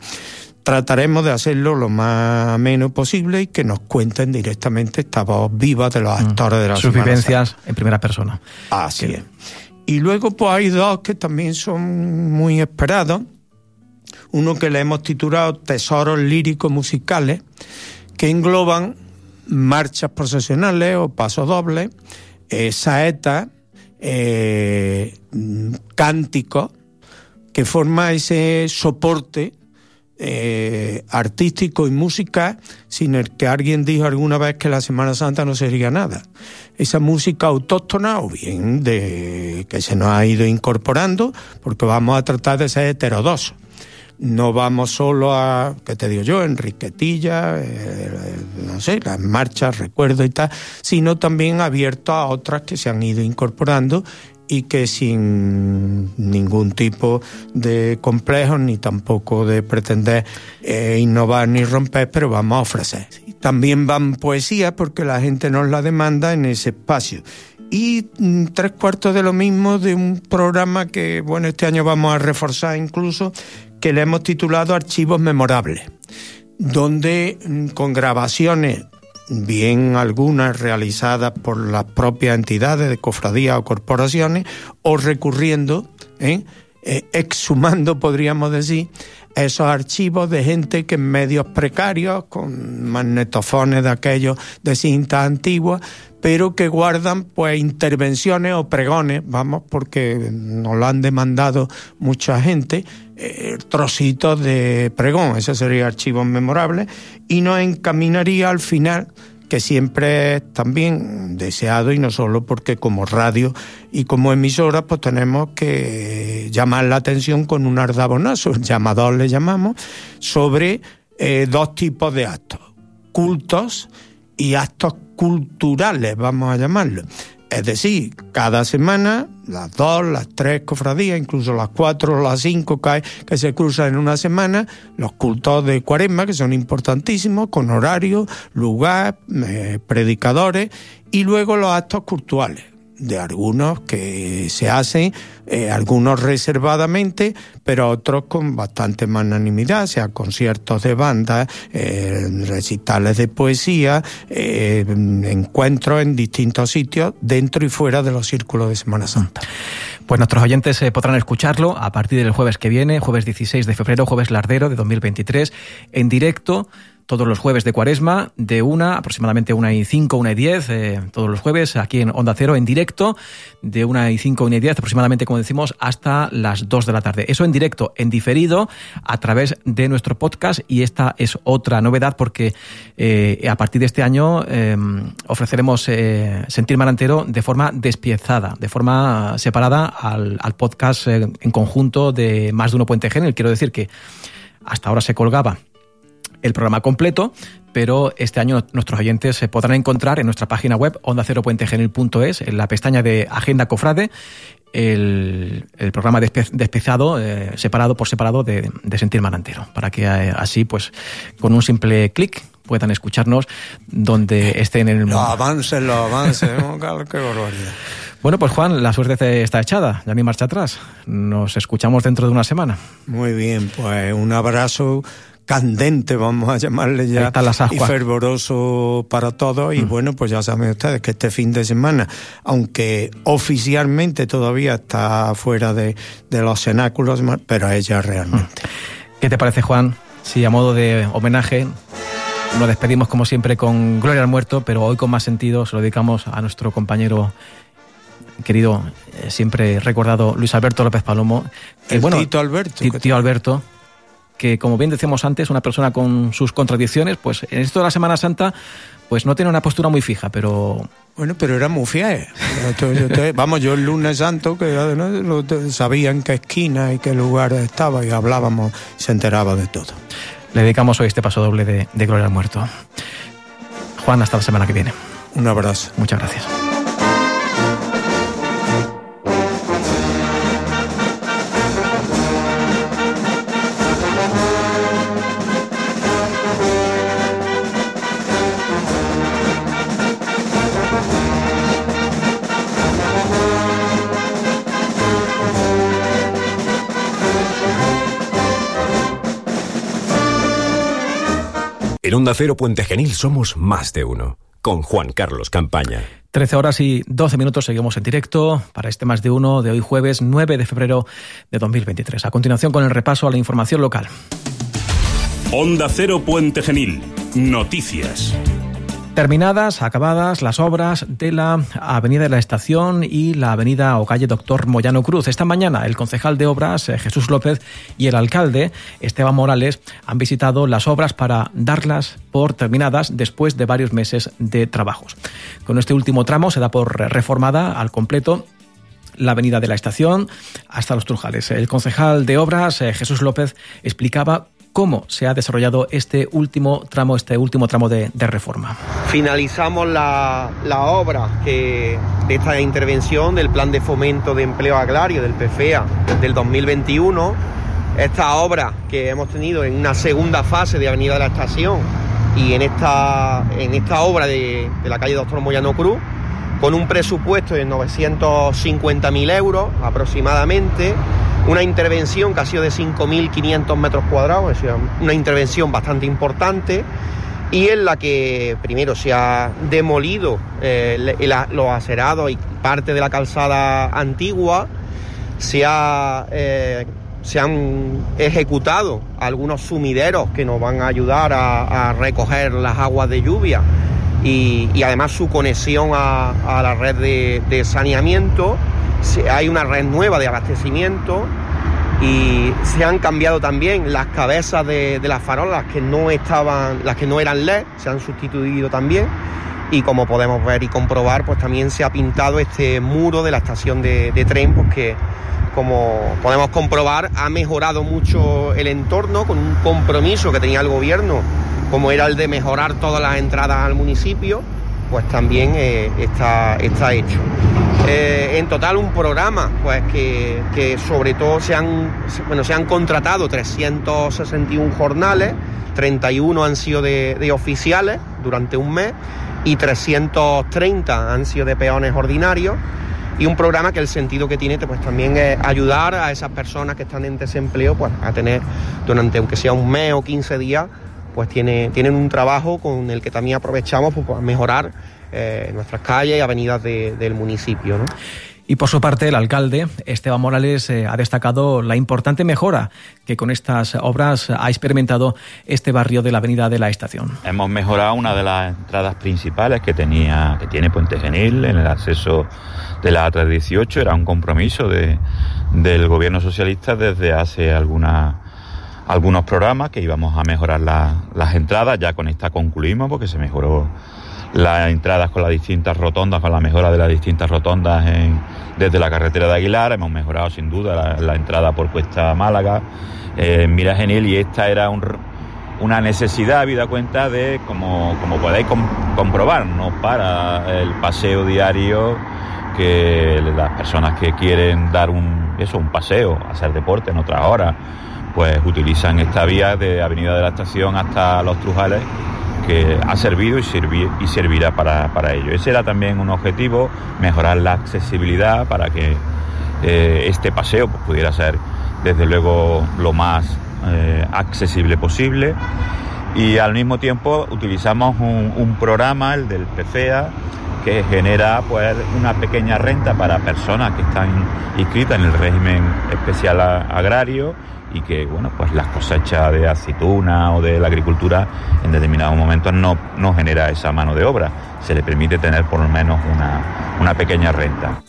Trataremos de hacerlo lo más menos posible y que nos cuenten directamente esta voz viva de los mm. actores de la Sus vivencias en primera persona. Así es. Y luego pues hay dos que también son muy esperados, uno que le hemos titulado Tesoros líricos musicales, que engloban marchas procesionales o pasos dobles, eh, saetas, eh, cánticos, que forma ese soporte eh, artístico y musical sin el que alguien dijo alguna vez que la Semana Santa no sería nada. Esa música autóctona o bien de que se nos ha ido incorporando, porque vamos a tratar de ser heterodosos no vamos solo a, ¿qué te digo yo?, Enriquetilla, eh, no sé, las marchas, recuerdo y tal, sino también abierto a otras que se han ido incorporando y que sin ningún tipo de complejo ni tampoco de pretender eh, innovar ni romper, pero vamos a ofrecer. También van poesía porque la gente nos la demanda en ese espacio y mm, tres cuartos de lo mismo de un programa que, bueno, este año vamos a reforzar incluso, que le hemos titulado Archivos Memorables, donde mm, con grabaciones, bien algunas realizadas por las propias entidades de cofradías o corporaciones, o recurriendo, ¿eh? Eh, exhumando, [LAUGHS] podríamos decir, esos archivos de gente que en medios precarios, con magnetofones de aquellos de cintas antiguas, pero que guardan pues intervenciones o pregones, vamos, porque nos lo han demandado mucha gente, eh, trocitos de pregón, ese sería archivos memorables, y nos encaminaría al final que siempre es también deseado y no solo porque como radio y como emisora pues tenemos que llamar la atención con un ardabonazo, [LAUGHS] llamador le llamamos, sobre eh, dos tipos de actos, cultos y actos culturales, vamos a llamarlo. Es decir, cada semana, las dos, las tres cofradías, incluso las cuatro las cinco que, se cruzan en una semana, los cultos de cuaresma, que son importantísimos, con horario, lugar, eh, predicadores, y luego los actos culturales de algunos que se hacen, eh, algunos reservadamente, pero otros con bastante magnanimidad, sea conciertos de banda, eh, recitales de poesía, eh, encuentros en distintos sitios dentro y fuera de los círculos de Semana Santa. Pues nuestros oyentes podrán escucharlo a partir del jueves que viene, jueves 16 de febrero, jueves lardero de 2023, en directo todos los jueves de cuaresma, de una, aproximadamente una y cinco, una y diez, eh, todos los jueves aquí en Onda Cero en directo, de una y cinco, una y diez, aproximadamente, como decimos, hasta las dos de la tarde. Eso en directo, en diferido, a través de nuestro podcast y esta es otra novedad porque eh, a partir de este año em, ofreceremos eh, Sentir Marantero de forma despiezada, de forma separada al, al podcast en conjunto de Más de Uno Puente Género. Quiero decir que hasta ahora se colgaba el programa completo, pero este año nuestros oyentes se podrán encontrar en nuestra página web ondaceropuentegenil.es, en la pestaña de Agenda Cofrade, el, programa despezado, eh, separado por separado de, Sentir Manantero, para que eh, así, pues, con un simple clic puedan escucharnos donde estén en el mundo. Los avances, [LAUGHS] los avances, qué barbaridad. Bueno, pues Juan, la suerte está echada, ya ni marcha atrás. Nos escuchamos dentro de una semana. Muy bien, pues un abrazo candente, vamos a llamarle ya, y fervoroso para todos. Y mm. bueno, pues ya saben ustedes que este fin de semana, aunque oficialmente todavía está fuera de, los cenáculos, pero ella realmente. ¿Qué te parece, Juan? Si a modo de homenaje nos despedimos como siempre con Gloria al Muerto, pero hoy con más sentido se lo dedicamos a nuestro compañero querido, eh, siempre recordado Luis Alberto López Palomo. Que, bueno, Tito Alberto. Tío Alberto, que como bien decíamos antes, una persona con sus contradicciones, pues en esto de la Semana Santa, pues no tiene una postura muy fija, pero... Bueno, pero era muy fiel. Vamos, yo el lunes santo, que sabía en qué esquina y qué lugar estaba y hablábamos, se enteraba de todo. Le dedicamos hoy este paso doble de, de Gloria al Muerto. Juan, hasta la semana que viene. Un abrazo. Muchas gracias. En Onda Cero Puente Genil somos más de uno. Con Juan Carlos Campaña. 13 horas y 12 minutos seguimos en directo para este más de uno de hoy jueves 9 de febrero de 2023. A continuación con el repaso a la información local. Onda Cero Puente Genil. Noticias. Terminadas, acabadas las obras de la Avenida de la Estación y la Avenida o calle Doctor Moyano Cruz. Esta mañana el concejal de obras, eh, Jesús López, y el alcalde, Esteban Morales, han visitado las obras para darlas por terminadas después de varios meses de trabajos. Con este último tramo se da por reformada al completo la avenida de la estación hasta los Trujales. El concejal de obras, eh, Jesús López, explicaba cómo se ha desarrollado este último tramo, este último tramo de, reforma. Finalizamos la, obra de esta intervención del Plan de Fomento de Empleo Agrario del PFEA del 2021. Esta obra que hemos tenido en una segunda fase de Avenida de la Estación y en esta, en esta obra de, de la calle Doctor Moyano Cruz, con un presupuesto de 950.000 euros aproximadamente una intervención que ha sido de 5.500 metros cuadrados, es una intervención bastante importante y en la que primero se ha demolido eh, los acerados y parte de la calzada antigua, eh, se han ejecutado algunos sumideros que nos van a ayudar a, recoger las aguas de lluvia y, además su conexión a, la red de saneamiento. Hay una red nueva de abastecimiento y se han cambiado también las cabezas de, las farolas que no estaban, las que no eran LED, se han sustituido también. Y como podemos ver y comprobar, pues también se ha pintado este muro de la estación de, tren, pues que como podemos comprobar ha mejorado mucho el entorno con un compromiso que tenía el gobierno, como era el de mejorar todas las entradas al municipio, pues también eh, está, está hecho. Eh, en total un programa pues que, sobre todo se han, bueno, se han contratado 361 jornales, 31 han sido de, oficiales durante un mes y 330 han sido de peones ordinarios y un programa que el sentido que tiene pues también es ayudar a esas personas que están en desempleo pues a tener durante aunque sea un mes o 15 días pues tiene, tienen un trabajo con el que también aprovechamos pues, para mejorar eh, nuestras calles y avenidas del municipio. ¿no? Y por su parte, el alcalde, Esteban Morales, eh, ha destacado la importante mejora que con estas obras ha experimentado este barrio de la Avenida de la Estación. Hemos mejorado una de las entradas principales que tenía, que tiene Puente Genil en el acceso de la A318. Era un compromiso de, del gobierno socialista desde hace algunas algunos programas que íbamos a mejorar las entradas, ya con esta concluimos porque se mejoró las entradas con las distintas rotondas, con la mejora de las distintas rotondas desde la carretera de Aguilar. Hemos mejorado sin duda la, entrada por Cuesta Málaga, eh, Mira Genil, y esta era una necesidad, habida cuenta de, como, como podéis comprobar, no para el paseo diario que las personas que quieren dar un, eso, un paseo, hacer deporte en otras horas, pues utilizan esta vía de Avenida de la Estación hasta Los Trujales que ha servido y, y servirá para, para, ello. Ese era también un objetivo, mejorar la accesibilidad para que eh, este paseo pues, pudiera ser desde luego lo más eh, accesible posible y al mismo tiempo utilizamos un, un, programa, el del PFEA, que genera pues una pequeña renta para personas que están inscritas en el régimen especial agrario y que bueno pues las cosechas de aceituna o de la agricultura en determinados momentos no, no genera esa mano de obra. Se le permite tener por lo menos una, una pequeña renta.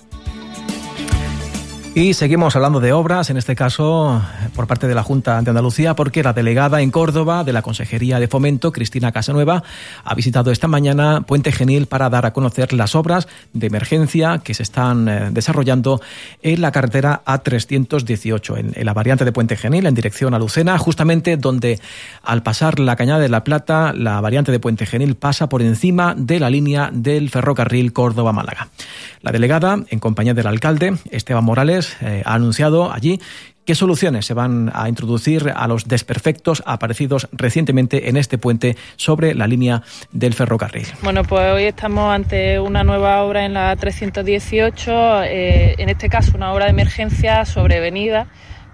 Y seguimos hablando de obras, en este caso por parte de la Junta de Andalucía, porque la delegada en Córdoba de la Consejería de Fomento, Cristina Casanueva, ha visitado esta mañana Puente Genil para dar a conocer las obras de emergencia que se están eh, desarrollando en la carretera A318, en, la variante de Puente Genil, en dirección a Lucena, justamente donde al pasar la Cañada de la Plata, la variante de Puente Genil pasa por encima de la línea del ferrocarril Córdoba-Málaga. La delegada, en compañía del alcalde, Esteban Morales, eh, ha anunciado allí ¿Qué soluciones se van a introducir a los desperfectos aparecidos recientemente en este puente sobre la línea del ferrocarril? Bueno, pues hoy estamos ante una nueva obra en la 318, eh, en este caso una obra de emergencia sobrevenida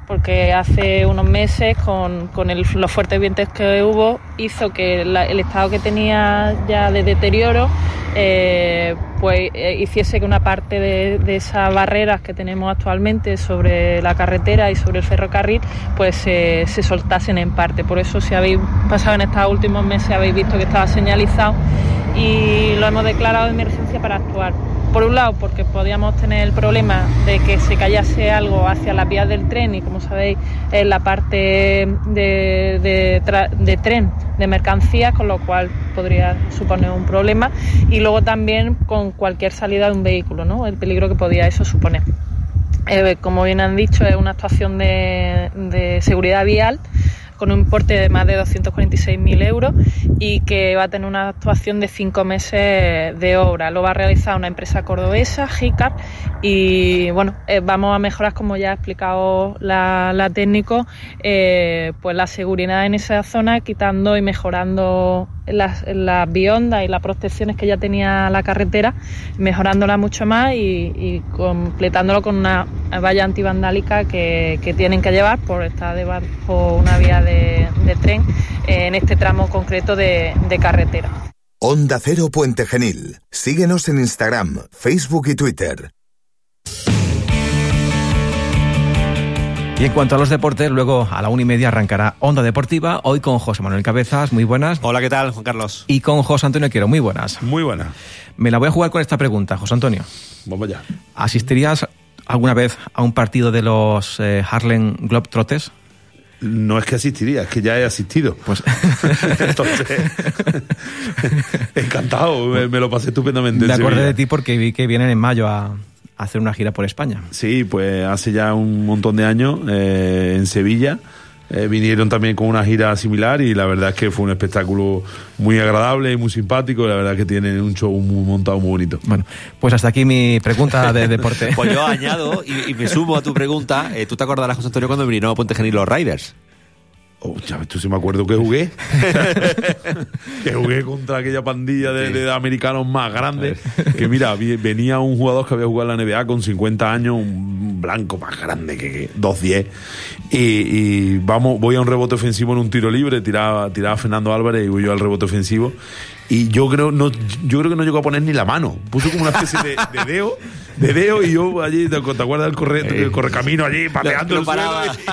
porque hace unos meses con, los fuertes vientos que hubo hizo que el estado que tenía ya de deterioro eh, pues eh, hiciese que una parte de, esas barreras que tenemos actualmente sobre la carretera y sobre el ferrocarril pues se soltasen en parte. Por eso si habéis pasado en estos últimos meses habéis visto que estaba señalizado y lo hemos declarado de emergencia para actuar. Por un lado, porque podíamos tener el problema de que se callase algo hacia las vías del tren y, como sabéis, en la parte de, tren de mercancías, con lo cual podría suponer un problema. Y luego también con cualquier salida de un vehículo, ¿no? el peligro que podía eso suponer. Eh, como bien han dicho, es una actuación de seguridad vial con un importe de más de 246.000 euros y que va a tener una actuación de cinco meses de obra. Lo va a realizar una empresa cordobesa, GICAR, y bueno, eh, vamos a mejorar, como ya ha explicado la, técnico, eh, pues la seguridad en esa zona, quitando y mejorando las, las biondas y las protecciones que ya tenía la carretera, mejorándola mucho más y, completándolo con una valla antivandálica que, que tienen que llevar por estar debajo una vía de, tren en este tramo concreto de, de carretera. Onda Cero Puente Genil. Síguenos en Instagram, Facebook y Twitter. Y en cuanto a los deportes, luego a la una y media arrancará Onda Deportiva, hoy con José Manuel Cabezas, muy buenas. Hola, ¿qué tal, Juan Carlos? Y con José Antonio Quiero, muy buenas. Muy buenas. Me la voy a jugar con esta pregunta, José Antonio. Vamos allá. ¿Asistirías alguna vez a un partido de los eh, Harlem Globetrotters? No es que asistiría, es que ya he asistido. Pues [LAUGHS] entonces, [LAUGHS] encantado, me, lo pasé estupendamente. Me acordé de ti porque vi que vienen en mayo a, hacer una gira por España. Sí, pues hace ya un montón de años eh, en Sevilla. Eh, vinieron también con una gira similar y la verdad es que fue un espectáculo muy agradable y muy simpático. La verdad es que tienen un show muy montado muy bonito. Bueno, pues hasta aquí mi pregunta de deporte. [LAUGHS] pues yo añado y, me sumo a tu pregunta. Eh, ¿Tú te acordarás, José Antonio, cuando vinieron a Puente Genil los Riders? Oh, ya tú sí me acuerdo que jugué. [LAUGHS] que jugué contra aquella pandilla de, americanos más grandes. Que mira, venía un jugador que había jugado en la NBA con 50 años, un blanco más grande que, 2'10. Y, y, vamos, voy a un rebote ofensivo en un tiro libre, tiraba, tiraba Fernando Álvarez y voy yo al rebote ofensivo. Y yo creo, no, yo creo que no llegó a poner ni la mano. Puso como una especie de, dedo dedeo y yo allí, ¿te acuerdas del corre, el correcamino allí, pateando Lo el suelo?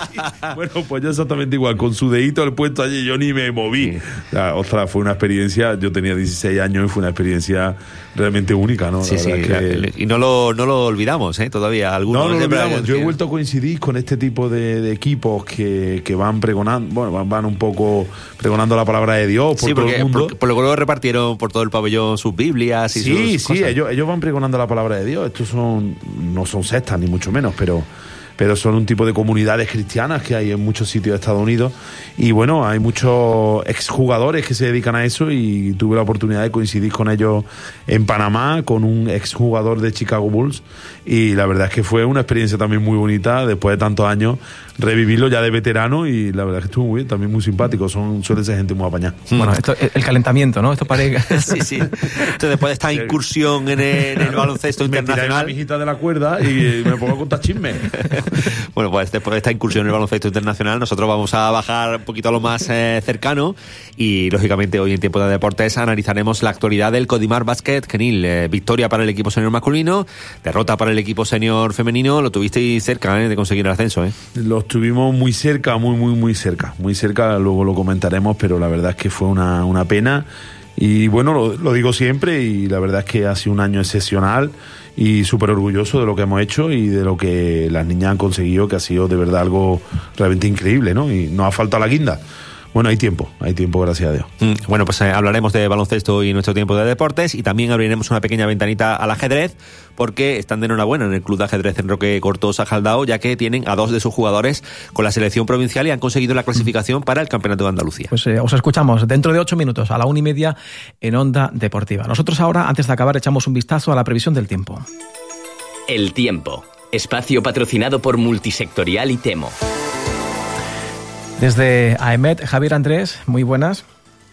[LAUGHS] bueno, pues yo exactamente igual, con su dedito el puesto allí, yo ni me moví. O sea, ostras, fue una experiencia, yo tenía 16 años y fue una experiencia realmente única, ¿no? La Sí, sí, que- y no lo, no lo olvidamos, ¿eh? Todavía algunos. no, no, siempre olvidamos. Yo he vuelto a coincidir con este tipo de, de equipos que, que van pregonando, bueno, van, van un poco pregonando la palabra de Dios por Sí, todo porque el mundo. por, por lo que luego repartieron por todo el pabellón sus Biblias y Sí, sus sí, cosas. ellos, ellos van pregonando la palabra de Dios. Estos son, no son sectas ni mucho menos, pero, pero son un tipo de comunidades cristianas que hay en muchos sitios de Estados Unidos. Y bueno, hay muchos exjugadores que se dedican a eso y tuve la oportunidad de coincidir con ellos en Panamá, con un exjugador de Chicago Bulls. Y la verdad es que fue una experiencia también muy bonita, después de tantos años, revivirlo ya de veterano y la verdad es que estuvo muy bien, también muy simpático. Son, suelen ser gente muy apañada. Bueno, esto, el calentamiento, ¿no? Esto parece... Sí, sí. Entonces, después de esta incursión en el, en el baloncesto Me internacional. mijita de la cuerda y me pongo a contar chismes. [LAUGHS] Bueno, pues después de esta incursión en el baloncesto internacional, nosotros vamos a bajar un poquito a lo más eh, cercano y, lógicamente, hoy en Tiempo de Deportes analizaremos la actualidad del Codimar Basket Genil. Eh, victoria para el equipo senior masculino, derrota para el equipo senior femenino. Lo tuvisteis cerca eh, de conseguir el ascenso, ¿eh? Estuvimos muy cerca, muy, muy, muy cerca. Muy cerca, luego lo comentaremos, pero la verdad es que fue una, una pena. Y bueno, lo, digo siempre y la verdad es que ha sido un año excepcional y súper orgulloso de lo que hemos hecho y de lo que las niñas han conseguido, que ha sido de verdad algo realmente increíble, ¿no? Y nos ha faltado la guinda. Bueno, hay tiempo, hay tiempo, gracias a Dios. Mm, Bueno, pues eh, hablaremos de baloncesto y nuestro tiempo de deportes y también abriremos una pequeña ventanita al ajedrez porque están de enhorabuena en el Club de Ajedrez en Roque Cortosa Jaldao ya que tienen a dos de sus jugadores con la selección provincial y han conseguido la clasificación para el Campeonato de Andalucía. Pues eh, os escuchamos dentro de ocho minutos, a la una y media, en Onda Deportiva. Nosotros ahora, antes de acabar, echamos un vistazo a la previsión del tiempo. El tiempo. Espacio patrocinado por Multisectorial y Temo. Desde AEMET, Javier Andrés, muy buenas.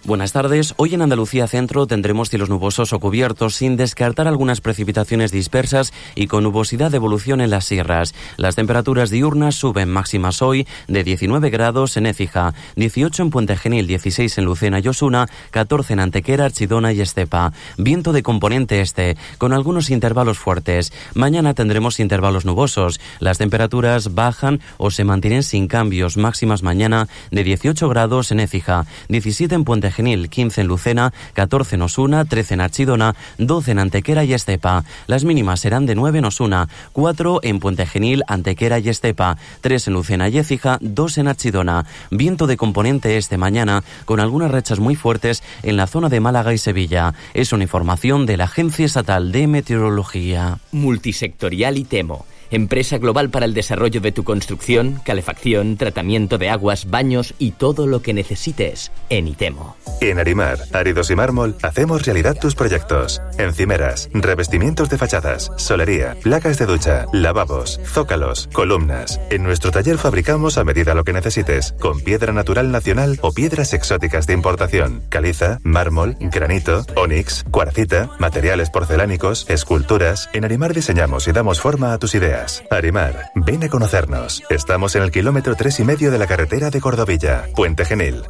Buenas tardes. Hoy en Andalucía Centro tendremos cielos nubosos o cubiertos, sin descartar algunas precipitaciones dispersas y con nubosidad de evolución en las sierras. Las temperaturas diurnas suben máximas hoy de 19 grados en Écija, 18 en Puente Genil, 16 en Lucena y Osuna, 14 en Antequera, Archidona y Estepa. Viento de componente este, con algunos intervalos fuertes. Mañana tendremos intervalos nubosos. Las temperaturas bajan o se mantienen sin cambios, máximas mañana de 18 grados en Écija, 17 en Puente Genil, 15 en Lucena, 14 en Osuna, 13 en Archidona, 12 en Antequera y Estepa. Las mínimas serán de 9 en Osuna, 4 en Puente Genil, Antequera y Estepa, 3 en Lucena y Écija, 2 en Archidona. Viento de componente este mañana, con algunas rechas muy fuertes en la zona de Málaga y Sevilla. Es una información de la Agencia Estatal de Meteorología. Multisectorial y Temo. Empresa global para el desarrollo de tu construcción, calefacción, tratamiento de aguas, baños y todo lo que necesites en Itemo. En Arimar, Áridos y Mármol, hacemos realidad tus proyectos. Encimeras, revestimientos de fachadas, solería, placas de ducha, lavabos, zócalos, columnas. En nuestro taller fabricamos a medida lo que necesites, con piedra natural nacional o piedras exóticas de importación, caliza, mármol, granito, onix, cuarcita, materiales porcelánicos, esculturas. En Arimar diseñamos y damos forma a tus ideas. Arimar, ven a conocernos. Estamos en el kilómetro tres y medio de la carretera de Cordovilla, Puente Genil.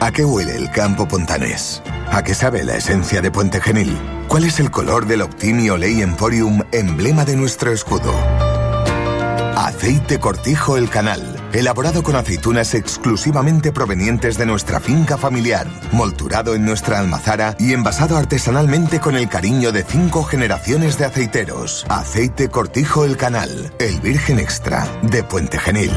¿A qué huele el campo pontanés? ¿A qué sabe la esencia de Puente Genil? ¿Cuál es el color del Optimio Ley Emporium, emblema de nuestro escudo? Aceite Cortijo El Canal, elaborado con aceitunas exclusivamente provenientes de nuestra finca familiar, molturado en nuestra almazara y envasado artesanalmente con el cariño de cinco generaciones de aceiteros. Aceite Cortijo El Canal, el virgen extra de Puente Genil.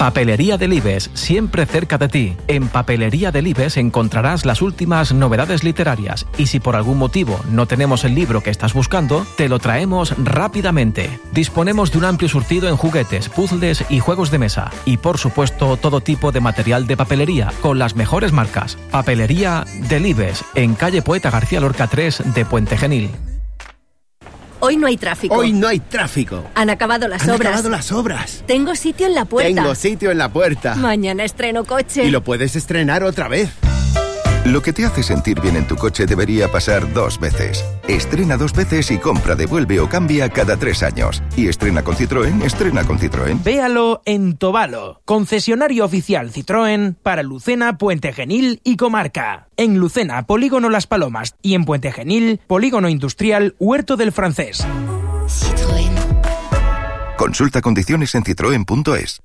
Papelería Delibes, siempre cerca de ti. En Papelería Delibes encontrarás las últimas novedades literarias y si por algún motivo no tenemos el libro que estás buscando, te lo traemos rápidamente. Disponemos de un amplio surtido en juguetes, puzzles y juegos de mesa y por supuesto todo tipo de material de papelería con las mejores marcas. Papelería Delibes, en calle Poeta García Lorca 3 de Puente Genil. Hoy no hay tráfico. Hoy no hay tráfico. Han acabado las Han obras. acabado las obras. Tengo sitio en la puerta. Tengo sitio en la puerta. Mañana estreno coche. Y lo puedes estrenar otra vez. Lo que te hace sentir bien en tu coche debería pasar dos veces. Estrena dos veces y compra, devuelve o cambia cada tres años. Y estrena con Citroën, estrena con Citroën. Véalo en Tobalo, concesionario oficial Citroën para Lucena, Puente Genil y Comarca. En Lucena, Polígono Las Palomas y en Puente Genil, Polígono Industrial Huerto del Francés. Citroën. Consulta condiciones en citroen.es.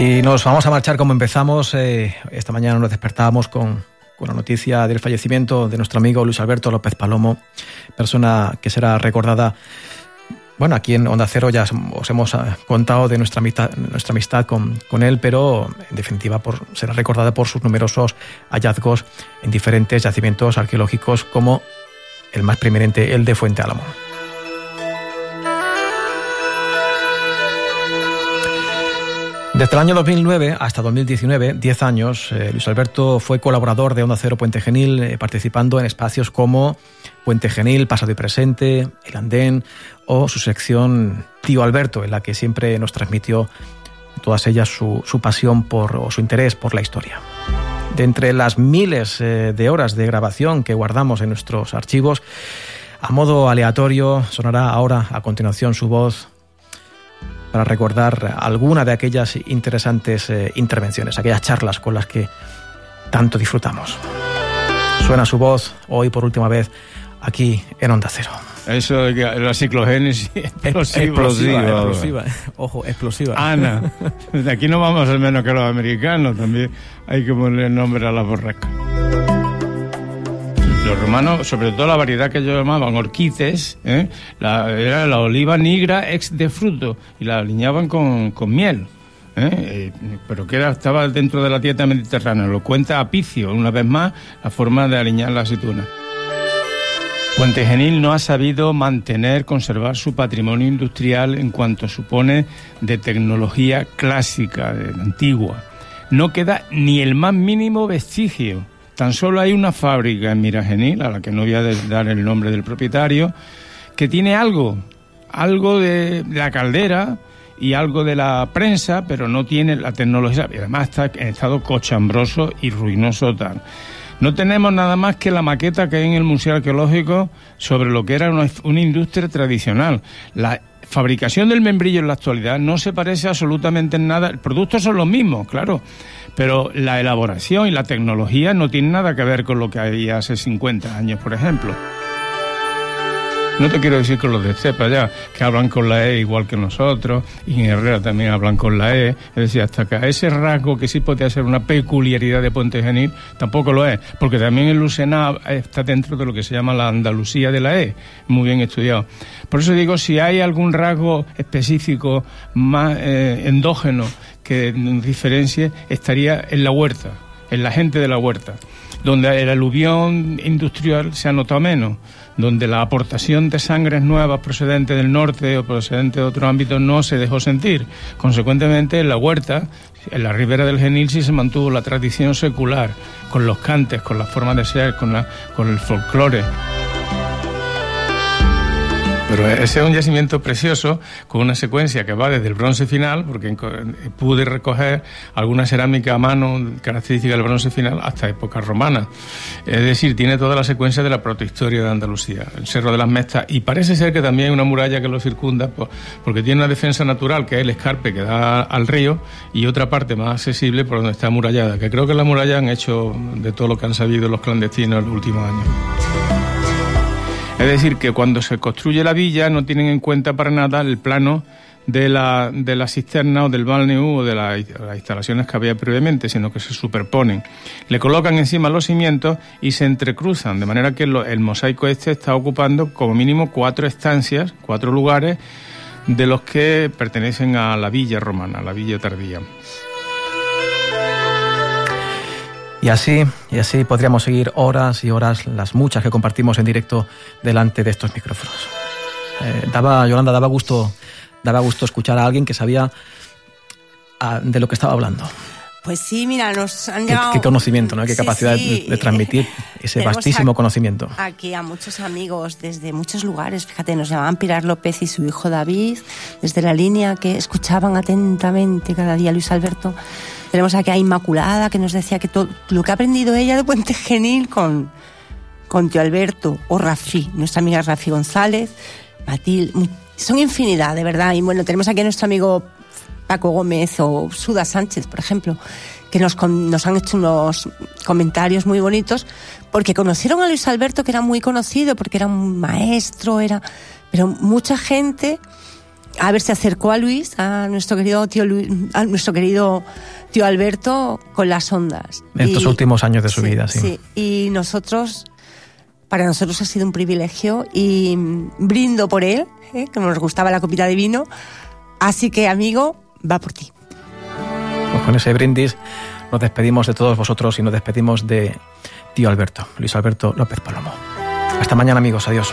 Y nos vamos a marchar como empezamos. Eh, esta mañana nos despertábamos con, con, la noticia del fallecimiento de nuestro amigo Luis Alberto López Palomo, persona que será recordada. Bueno, aquí en Onda Cero ya os hemos ah, contado de nuestra amistad, nuestra amistad con, con él, pero en definitiva por, será recordada por sus numerosos hallazgos en diferentes yacimientos arqueológicos como el más preeminente, el de Fuente Álamo. Desde el año 2009 hasta 2019, 10 años, eh, Luis Alberto fue colaborador de Onda Cero Puente Genil, eh, participando en espacios como Puente Genil, Pasado y Presente, El Andén o su sección Tío Alberto, en la que siempre nos transmitió todas ellas su, su pasión por, o su interés por la historia. De entre las miles eh, de horas de grabación que guardamos en nuestros archivos, a modo aleatorio sonará ahora a continuación su voz para recordar alguna de aquellas interesantes eh, intervenciones, aquellas charlas con las que tanto disfrutamos. Suena su voz hoy por última vez aquí en Onda Cero. Eso de que la ciclogénesis [LAUGHS] [LAUGHS] explosiva. explosiva, explosiva. [LAUGHS] Ojo, explosiva. Ana, de aquí no vamos al menos que los americanos, también hay que ponerle nombre a la borrasca. Los romanos, sobre todo la variedad que ellos llamaban orquites, ¿eh? la, era la oliva nigra ex de fruto y la aliñaban con, con miel. ¿eh? Eh, pero que era, estaba dentro de la dieta mediterránea. Lo cuenta Apicio, una vez más, la forma de aliñar la aceituna. Puente Genil no ha sabido mantener, conservar su patrimonio industrial en cuanto supone de tecnología clásica, antigua. No queda ni el más mínimo vestigio. Tan solo hay una fábrica en Miragenil, a la que no voy a dar el nombre del propietario, que tiene algo, algo de la caldera y algo de la prensa, pero no tiene la tecnología. Además está en estado cochambroso y ruinoso tal. No tenemos nada más que la maqueta que hay en el Museo Arqueológico sobre lo que era una, industria tradicional. Fabricación del membrillo en la actualidad no se parece absolutamente en nada. Los productos son los mismos, claro, pero la elaboración y la tecnología no tienen nada que ver con lo que había hace 50 años, por ejemplo. No te quiero decir con los de cepa ya, que hablan con la E igual que nosotros, y en Herrera también hablan con la E. Es decir, hasta que a ese rasgo que sí podría ser una peculiaridad de Puente Genil, tampoco lo es, porque también el Lucena está dentro de lo que se llama la Andalucía de la E, muy bien estudiado. Por eso digo, si hay algún rasgo específico más eh, endógeno que diferencie, estaría en la huerta, en la gente de la huerta, donde el aluvión industrial se ha notado menos donde la aportación de sangres nuevas procedentes del norte o procedentes de otros ámbitos no se dejó sentir. Consecuentemente, en la huerta, en la ribera del Genil, sí se mantuvo la tradición secular, con los cantes, con la forma de ser, con, con el folclore. Pero ese es un yacimiento precioso con una secuencia que va desde el bronce final, porque pude recoger alguna cerámica a mano característica del bronce final hasta época romana. Es decir, tiene toda la secuencia de la protohistoria de Andalucía, el Cerro de las Mestas, y parece ser que también hay una muralla que lo circunda, porque tiene una defensa natural, que es el escarpe que da al río, y otra parte más accesible por donde está amurallada, que creo que la muralla han hecho de todo lo que han sabido los clandestinos en los últimos años. Es decir, que cuando se construye la villa no tienen en cuenta para nada el plano de la, de la cisterna o del balneo o de las instalaciones que había previamente, sino que se superponen. Le colocan encima los cimientos y se entrecruzan, de manera que el mosaico este está ocupando como mínimo cuatro estancias, cuatro lugares, de los que pertenecen a la villa romana, la villa tardía. Y así, y así podríamos seguir horas y horas, las muchas que compartimos en directo delante de estos micrófonos. Eh, daba, Yolanda, daba gusto, daba gusto escuchar a alguien que sabía a, de lo que estaba hablando. Pues sí, mira, nos han llegado... qué conocimiento, ¿no? Qué Sí, capacidad sí. de, de transmitir [LAUGHS] ese vastísimo a- conocimiento. Aquí a muchos amigos desde muchos lugares. Fíjate, nos llamaban Pilar López y su hijo David, desde la línea, que escuchaban atentamente cada día Luis Alberto. Tenemos aquí a Inmaculada, que nos decía que todo lo que ha aprendido ella de Puente Genil con, con tío Alberto, o Rafi, nuestra amiga Rafi González, Matil, son infinidad, de verdad. Y bueno, tenemos aquí a nuestro amigo Paco Gómez o Suda Sánchez, por ejemplo, que nos, nos han hecho unos comentarios muy bonitos, porque conocieron a Luis Alberto, que era muy conocido, porque era un maestro, era. Pero mucha gente, a ver, se acercó a Luis, a nuestro querido tío Luis, a nuestro querido tío Alberto, con las ondas. En estos Y- últimos años de su vida, sí. Sí, y nosotros, para nosotros ha sido un privilegio y brindo por él, ¿eh? que nos gustaba la copita de vino. Así que, amigo, va por ti. Pues con ese brindis nos despedimos de todos vosotros y nos despedimos de tío Alberto, Luis Alberto López Palomo. Hasta mañana amigos, adiós.